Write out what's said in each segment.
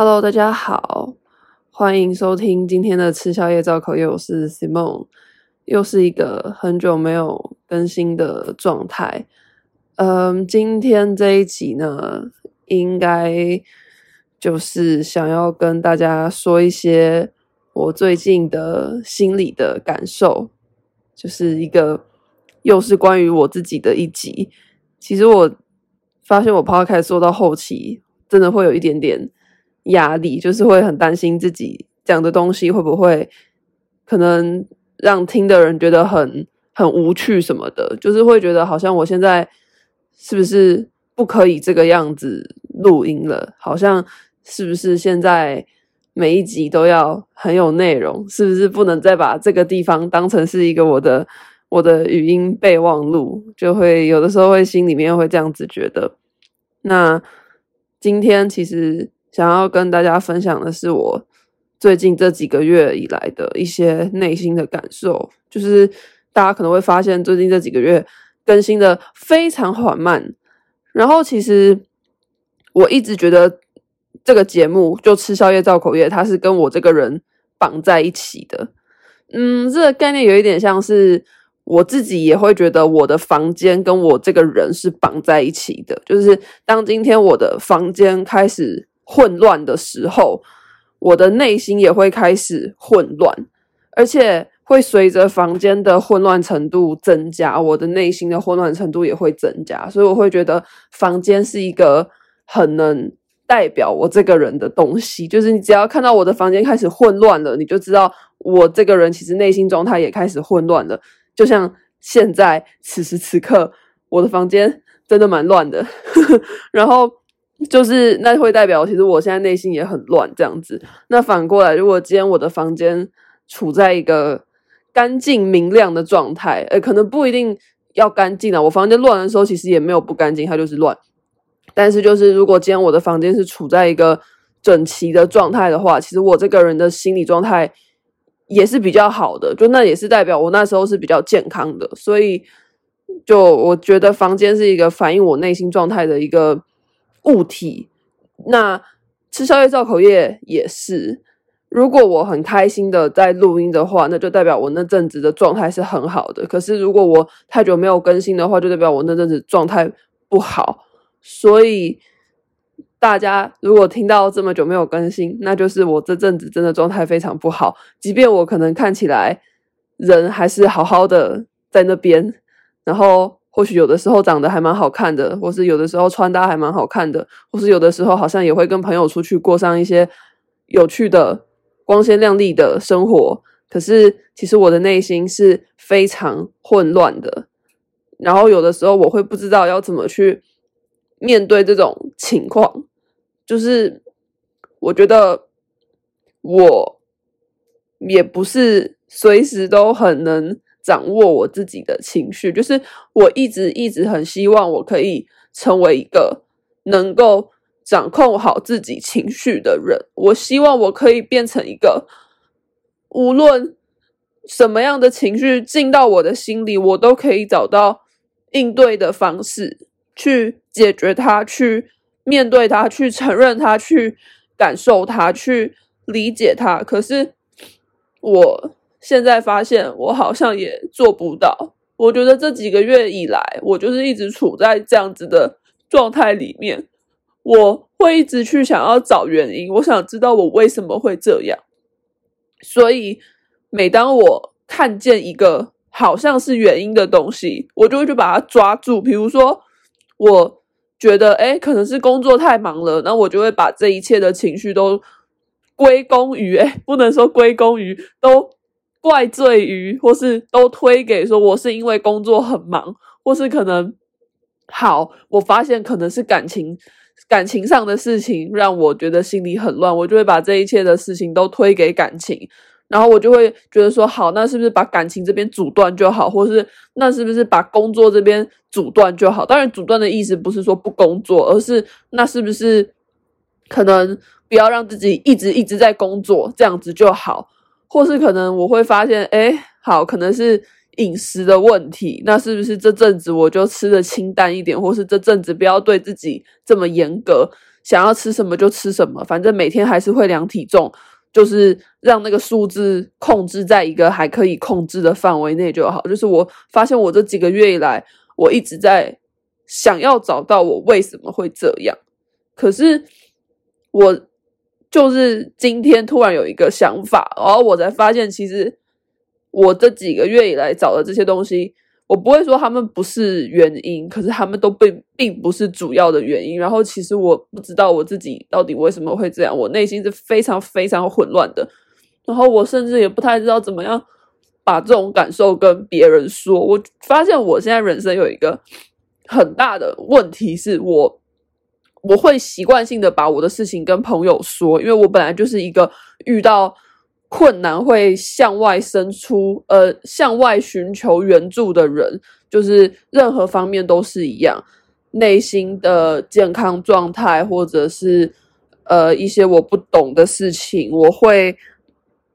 Hello，大家好，欢迎收听今天的吃宵夜造口业，我是 Simon，又是一个很久没有更新的状态。嗯，今天这一集呢，应该就是想要跟大家说一些我最近的心理的感受，就是一个又是关于我自己的一集。其实我发现我 Podcast 做到后期，真的会有一点点。压力就是会很担心自己讲的东西会不会可能让听的人觉得很很无趣什么的，就是会觉得好像我现在是不是不可以这个样子录音了？好像是不是现在每一集都要很有内容？是不是不能再把这个地方当成是一个我的 我的语音备忘录？就会有的时候会心里面会这样子觉得。那今天其实。想要跟大家分享的是我最近这几个月以来的一些内心的感受，就是大家可能会发现最近这几个月更新的非常缓慢，然后其实我一直觉得这个节目就吃宵夜造口业，它是跟我这个人绑在一起的。嗯，这个概念有一点像是我自己也会觉得我的房间跟我这个人是绑在一起的，就是当今天我的房间开始。混乱的时候，我的内心也会开始混乱，而且会随着房间的混乱程度增加，我的内心的混乱程度也会增加。所以我会觉得房间是一个很能代表我这个人的东西。就是你只要看到我的房间开始混乱了，你就知道我这个人其实内心状态也开始混乱了。就像现在此时此刻，我的房间真的蛮乱的，然后。就是那会代表，其实我现在内心也很乱这样子。那反过来，如果今天我的房间处在一个干净明亮的状态，诶，可能不一定要干净啊。我房间乱的时候，其实也没有不干净，它就是乱。但是就是如果今天我的房间是处在一个整齐的状态的话，其实我这个人的心理状态也是比较好的。就那也是代表我那时候是比较健康的。所以就我觉得房间是一个反映我内心状态的一个。物体，那吃宵夜造口业也是。如果我很开心的在录音的话，那就代表我那阵子的状态是很好的。可是如果我太久没有更新的话，就代表我那阵子状态不好。所以大家如果听到这么久没有更新，那就是我这阵子真的状态非常不好。即便我可能看起来人还是好好的在那边，然后。或许有的时候长得还蛮好看的，或是有的时候穿搭还蛮好看的，或是有的时候好像也会跟朋友出去过上一些有趣的、光鲜亮丽的生活。可是其实我的内心是非常混乱的，然后有的时候我会不知道要怎么去面对这种情况。就是我觉得我也不是随时都很能。掌握我自己的情绪，就是我一直一直很希望我可以成为一个能够掌控好自己情绪的人。我希望我可以变成一个无论什么样的情绪进到我的心里，我都可以找到应对的方式去解决它，去面对它，去承认它，去感受它，去理解它。可是我。现在发现我好像也做不到。我觉得这几个月以来，我就是一直处在这样子的状态里面。我会一直去想要找原因，我想知道我为什么会这样。所以，每当我看见一个好像是原因的东西，我就会去把它抓住。比如说，我觉得诶，可能是工作太忙了，那我就会把这一切的情绪都归功于诶，不能说归功于都。怪罪于，或是都推给说我是因为工作很忙，或是可能好，我发现可能是感情感情上的事情让我觉得心里很乱，我就会把这一切的事情都推给感情，然后我就会觉得说好，那是不是把感情这边阻断就好，或是那是不是把工作这边阻断就好？当然，阻断的意思不是说不工作，而是那是不是可能不要让自己一直一直在工作，这样子就好。或是可能我会发现，诶，好，可能是饮食的问题。那是不是这阵子我就吃的清淡一点，或是这阵子不要对自己这么严格？想要吃什么就吃什么，反正每天还是会量体重，就是让那个数字控制在一个还可以控制的范围内就好。就是我发现我这几个月以来，我一直在想要找到我为什么会这样，可是我就是今天突然有一个想法，然后我才发现，其实我这几个月以来找的这些东西。我不会说他们不是原因，可是他们都并并不是主要的原因。然后其实我不知道我自己到底为什么会这样，我内心是非常非常混乱的。然后我甚至也不太知道怎么样把这种感受跟别人说。我发现我现在人生有一个很大的问题，是我我会习惯性的把我的事情跟朋友说，因为我本来就是一个遇到。困难会向外伸出，呃，向外寻求援助的人，就是任何方面都是一样，内心的健康状态，或者是呃一些我不懂的事情，我会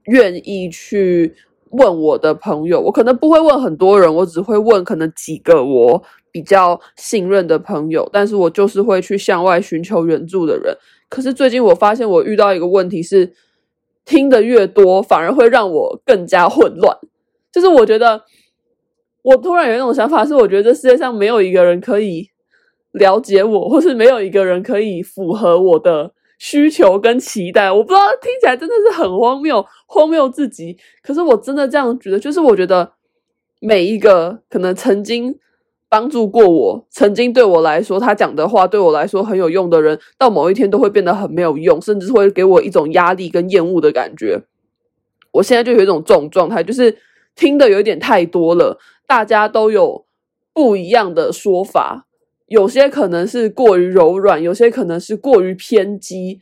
愿意去问我的朋友。我可能不会问很多人，我只会问可能几个我比较信任的朋友，但是我就是会去向外寻求援助的人。可是最近我发现我遇到一个问题是。听得越多，反而会让我更加混乱。就是我觉得，我突然有一种想法，是我觉得这世界上没有一个人可以了解我，或是没有一个人可以符合我的需求跟期待。我不知道，听起来真的是很荒谬，荒谬至极。可是我真的这样觉得，就是我觉得每一个可能曾经。帮助过我，曾经对我来说，他讲的话对我来说很有用的人，到某一天都会变得很没有用，甚至会给我一种压力跟厌恶的感觉。我现在就有一种这种状态，就是听的有点太多了，大家都有不一样的说法，有些可能是过于柔软，有些可能是过于偏激。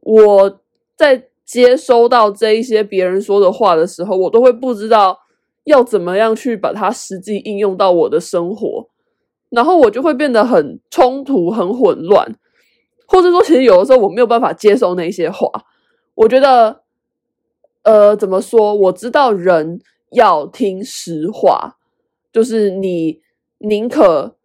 我在接收到这一些别人说的话的时候，我都会不知道。要怎么样去把它实际应用到我的生活，然后我就会变得很冲突、很混乱，或者说，其实有的时候我没有办法接受那些话。我觉得，呃，怎么说？我知道人要听实话，就是你宁可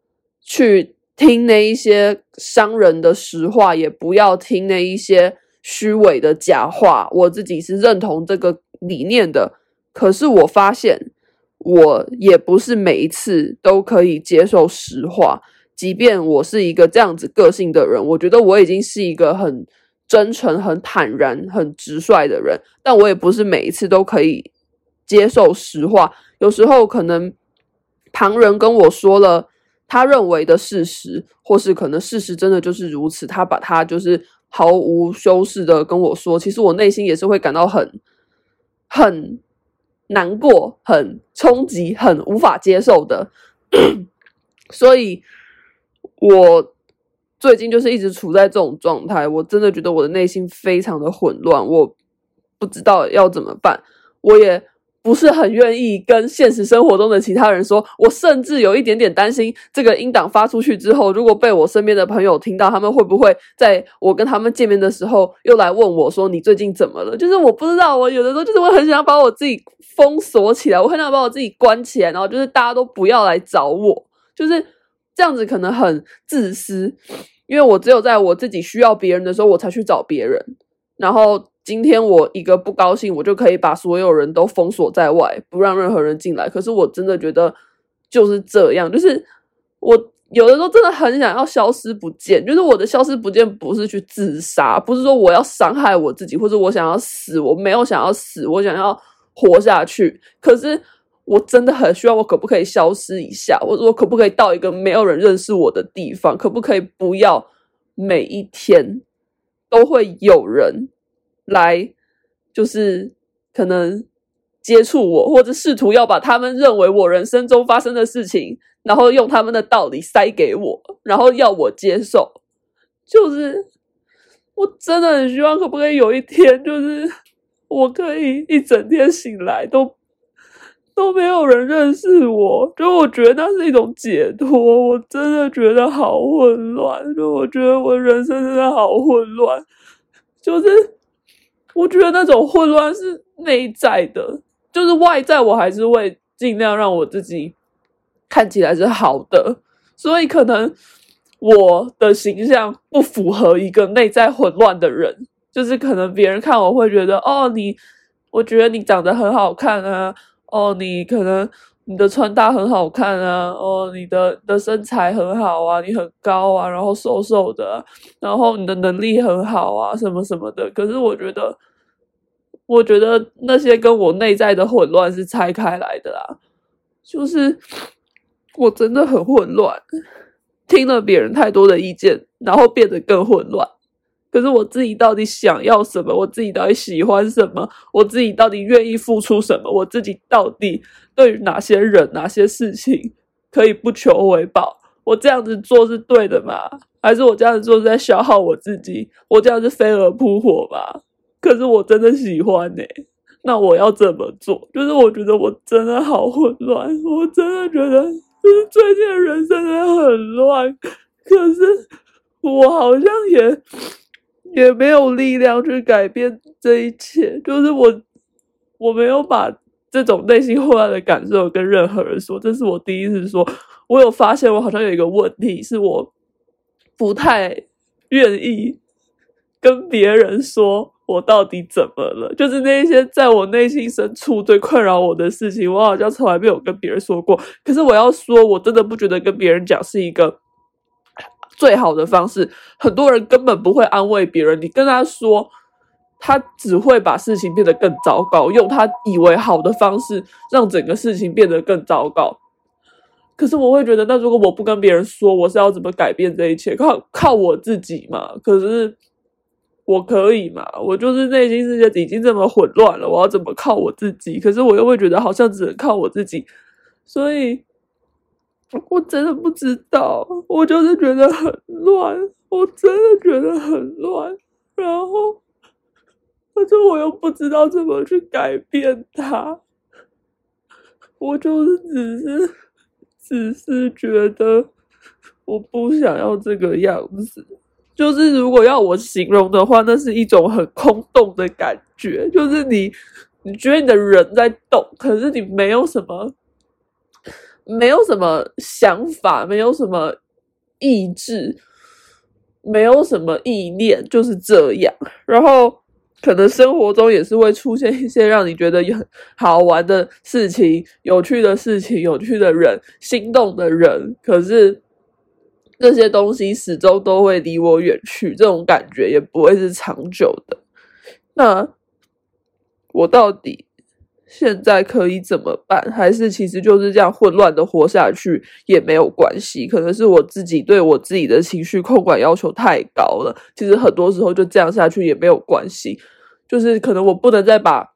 去听那一些伤人的实话，也不要听那一些虚伪的假话。我自己是认同这个理念的。可是我发现，我也不是每一次都可以接受实话。即便我是一个这样子个性的人，我觉得我已经是一个很真诚、很坦然、很直率的人。但我也不是每一次都可以接受实话。有时候可能旁人跟我说了他认为的事实，或是可能事实真的就是如此，他把他就是毫无修饰的跟我说，其实我内心也是会感到很很。难过、很冲击、很无法接受的，所以我最近就是一直处在这种状态。我真的觉得我的内心非常的混乱，我不知道要怎么办，我也。不是很愿意跟现实生活中的其他人说，我甚至有一点点担心，这个音档发出去之后，如果被我身边的朋友听到，他们会不会在我跟他们见面的时候又来问我说，你最近怎么了？就是我不知道，我有的时候就是我很想把我自己封锁起来，我很想把我自己关起来，然后就是大家都不要来找我，就是这样子可能很自私，因为我只有在我自己需要别人的时候，我才去找别人，然后。今天我一个不高兴，我就可以把所有人都封锁在外，不让任何人进来。可是我真的觉得就是这样，就是我有的时候真的很想要消失不见。就是我的消失不见不是去自杀，不是说我要伤害我自己，或者我想要死，我没有想要死，我想要活下去。可是我真的很需要，我可不可以消失一下？我说我可不可以到一个没有人认识我的地方？可不可以不要每一天都会有人？来，就是可能接触我，或者试图要把他们认为我人生中发生的事情，然后用他们的道理塞给我，然后要我接受。就是我真的很希望，可不可以有一天，就是我可以一整天醒来都都没有人认识我，就我觉得那是一种解脱。我真的觉得好混乱，就我觉得我人生真的好混乱，就是。我觉得那种混乱是内在的，就是外在我还是会尽量让我自己看起来是好的，所以可能我的形象不符合一个内在混乱的人，就是可能别人看我会觉得，哦，你，我觉得你长得很好看啊，哦，你可能你的穿搭很好看啊，哦，你的的身材很好啊，你很高啊，然后瘦瘦的，然后你的能力很好啊，什么什么的。可是我觉得，我觉得那些跟我内在的混乱是拆开来的啦，就是我真的很混乱。听了别人太多的意见，然后变得更混乱。可是我自己到底想要什么？我自己到底喜欢什么？我自己到底愿意付出什么？我自己到底对于哪些人、哪些事情可以不求回报？我这样子做是对的吗？还是我这样子做是在消耗我自己？我这样子飞蛾扑火吗？可是我真的喜欢呢、那我要怎么做？就是我觉得我真的好混乱，我真的觉得。就是最近人生真的很乱，可是我好像也也没有力量去改变这一切。就是我我没有把这种内心混乱的感受跟任何人说，这是我第一次说。我有发现我好像有一个问题，是我不太愿意跟别人说。我到底怎么了？就是那些在我内心深处最困扰我的事情，我好像从来没有跟别人说过。可是我要说，我真的不觉得跟别人讲是一个最好的方式。很多人根本不会安慰别人，你跟他说，他只会把事情变得更糟糕，用他以为好的方式让整个事情变得更糟糕。可是我会觉得，那如果我不跟别人说，我是要怎么改变这一切？靠靠我自己嘛？可是。我可以嘛？我就是内心世界已经这么混乱了，我要怎么靠我自己？可是我又会觉得好像只能靠我自己，所以我真的不知道。我就是觉得很乱，我真的觉得很乱。然后，可是我又不知道怎么去改变它。我就是只是，只是觉得我不想要这个样子。就是如果要我形容的话，那是一种很空洞的感觉。就是你，你觉得你的人在动，可是你没有什么，没有什么想法，没有什么意志，没有什么意念，就是这样。然后可能生活中也是会出现一些让你觉得很好玩的事情、有趣的事情、有趣的人、心动的人，可是。这些东西始终都会离我远去，这种感觉也不会是长久的。那我到底现在可以怎么办？还是其实就是这样混乱的活下去也没有关系？可能是我自己对我自己的情绪控管要求太高了。其实很多时候就这样下去也没有关系，就是可能我不能再把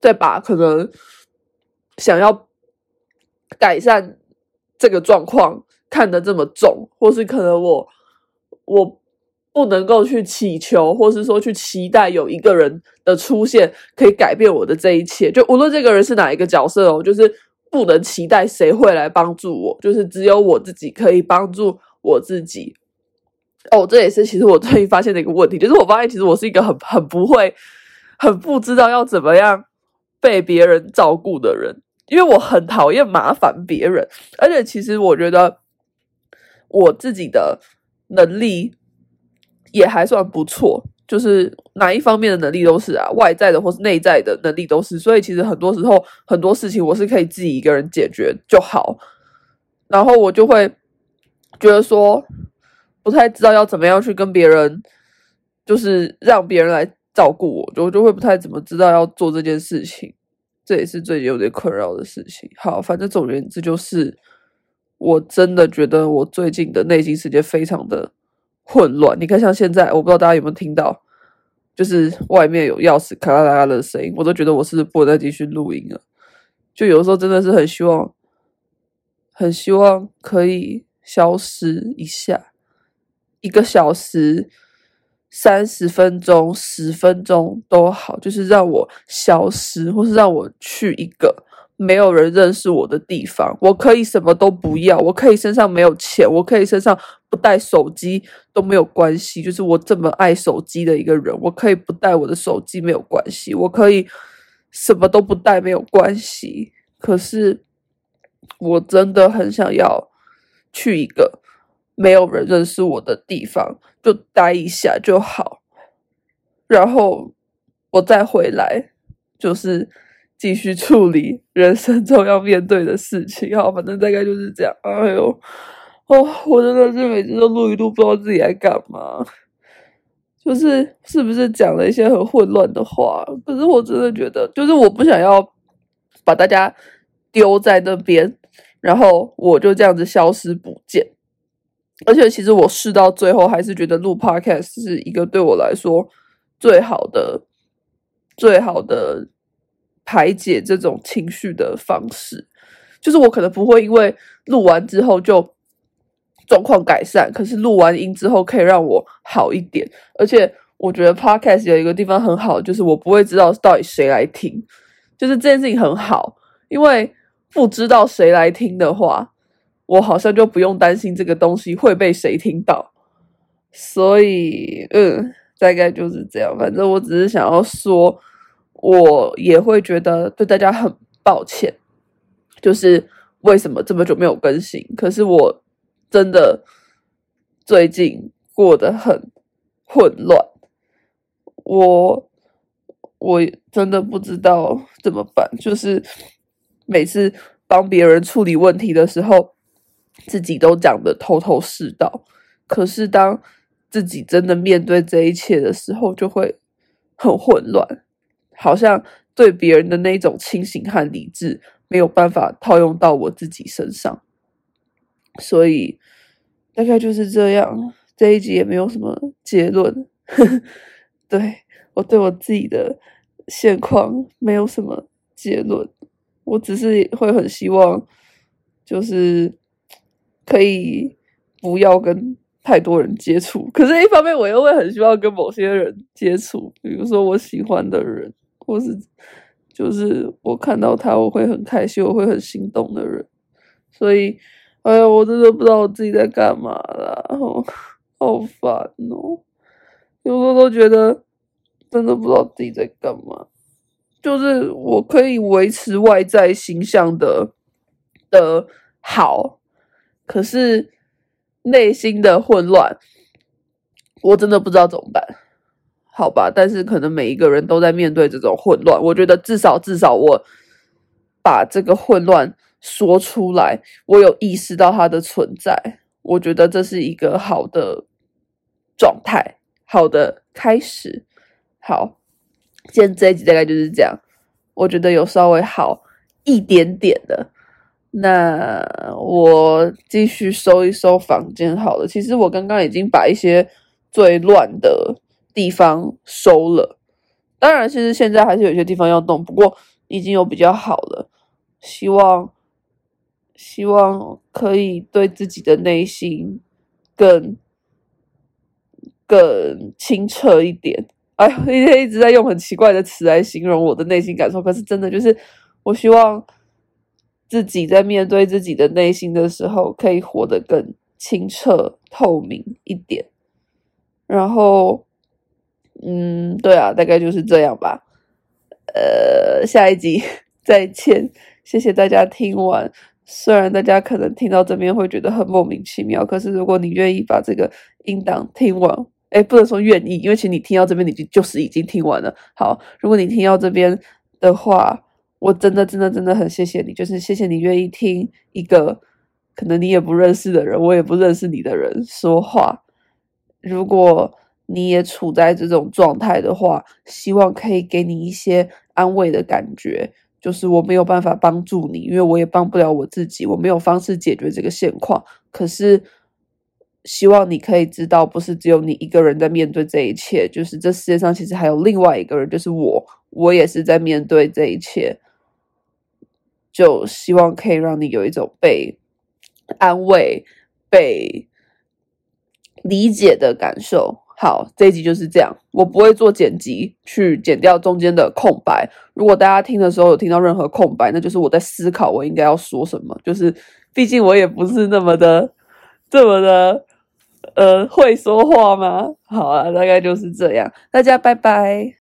再把可能想要改善这个状况。看得这么重，或是可能我我不能够去祈求，或是说去期待有一个人的出现可以改变我的这一切。就无论这个人是哪一个角色哦，就是不能期待谁会来帮助我，就是只有我自己可以帮助我自己。哦，这也是其实我最近发现的一个问题，就是我发现其实我是一个很很不会、很不知道要怎么样被别人照顾的人，因为我很讨厌麻烦别人，而且其实我觉得。我自己的能力也还算不错，就是哪一方面的能力都是啊，外在的或是内在的能力都是，所以其实很多时候很多事情我是可以自己一个人解决就好，然后我就会觉得说不太知道要怎么样去跟别人，就是让别人来照顾我，就就会不太怎么知道要做这件事情，这也是最近有点困扰的事情。好，反正总而言之就是。我真的觉得我最近的内心世界非常的混乱。你看，像现在，我不知道大家有没有听到，就是外面有钥匙咔啦啦的声音，我都觉得我是不能再继续录音了。就有时候真的是很希望，很希望可以消失一下，一个小时、三十分钟、十分钟都好，就是让我消失，或是让我去一个。没有人认识我的地方，我可以什么都不要，我可以身上没有钱，我可以身上不带手机都没有关系。就是我这么爱手机的一个人，我可以不带我的手机没有关系，我可以什么都不带没有关系。可是我真的很想要去一个没有人认识我的地方，就待一下就好，然后我再回来，就是继续处理人生中要面对的事情。好，反正大概就是这样。哎呦，哦，我真的是每次都录一录，不知道自己在干嘛，就是是不是讲了一些很混乱的话？可是我真的觉得，就是我不想要把大家丢在那边，然后我就这样子消失不见。而且，其实我试到最后，还是觉得录 podcast 是一个对我来说最好的、最好的排解这种情绪的方式。就是我可能不会因为录完之后就状况改善，可是录完音之后可以让我好一点。而且，我觉得 podcast 有一个地方很好，就是我不会知道到底谁来听，就是这件事情很好，因为不知道谁来听的话。我好像就不用担心这个东西会被谁听到，所以，嗯，大概就是这样。反正我只是想要说，我也会觉得对大家很抱歉，就是为什么这么久没有更新。可是我真的最近过得很混乱，我我真的不知道怎么办。就是每次帮别人处理问题的时候。自己都讲得头头是道，可是当自己真的面对这一切的时候，就会很混乱，好像对别人的那种清醒和理智没有办法套用到我自己身上，所以大概就是这样。这一集也没有什么结论，对，我对我自己的现况没有什么结论，我只是会很希望，就是。可以不要跟太多人接触，可是，一方面我又会很希望跟某些人接触，比如说我喜欢的人，或是就是我看到他我会很开心，我会很心动的人。所以，哎呀，我真的不知道我自己在干嘛啦，好，好烦哦！有时候都觉得真的不知道自己在干嘛，就是我可以维持外在形象的的好。可是内心的混乱，我真的不知道怎么办。好吧，但是可能每一个人都在面对这种混乱。我觉得至少至少我把这个混乱说出来，我有意识到它的存在。我觉得这是一个好的状态，好的开始。好，今天这一集大概就是这样。我觉得有稍微好一点点的。那我继续收一收房间好了。其实我刚刚已经把一些最乱的地方收了，当然，其实现在还是有些地方要动，不过已经有比较好了。希望希望可以对自己的内心更更清澈一点。哎，一天一直在用很奇怪的词来形容我的内心感受，可是真的就是我希望。自己在面对自己的内心的时候，可以活得更清澈透明一点。然后，嗯，对啊，大概就是这样吧。呃，下一集再见，谢谢大家听完。虽然大家可能听到这边会觉得很莫名其妙，可是如果你愿意把这个音档听完，哎，不能说愿意，因为其实你听到这边，你就就是已经听完了。好，如果你听到这边的话。我真的真的真的很谢谢你，就是谢谢你愿意听一个可能你也不认识的人，我也不认识你的人说话。如果你也处在这种状态的话，希望可以给你一些安慰的感觉。就是我没有办法帮助你，因为我也帮不了我自己，我没有方式解决这个现况。可是希望你可以知道，不是只有你一个人在面对这一切，就是这世界上其实还有另外一个人，就是我，我也是在面对这一切。就希望可以让你有一种被安慰、被理解的感受。好，这一集就是这样，我不会做剪辑去剪掉中间的空白。如果大家听的时候有听到任何空白，那就是我在思考我应该要说什么。就是毕竟我也不是那么的、这么的呃会说话吗。好啊，大概就是这样，大家拜拜。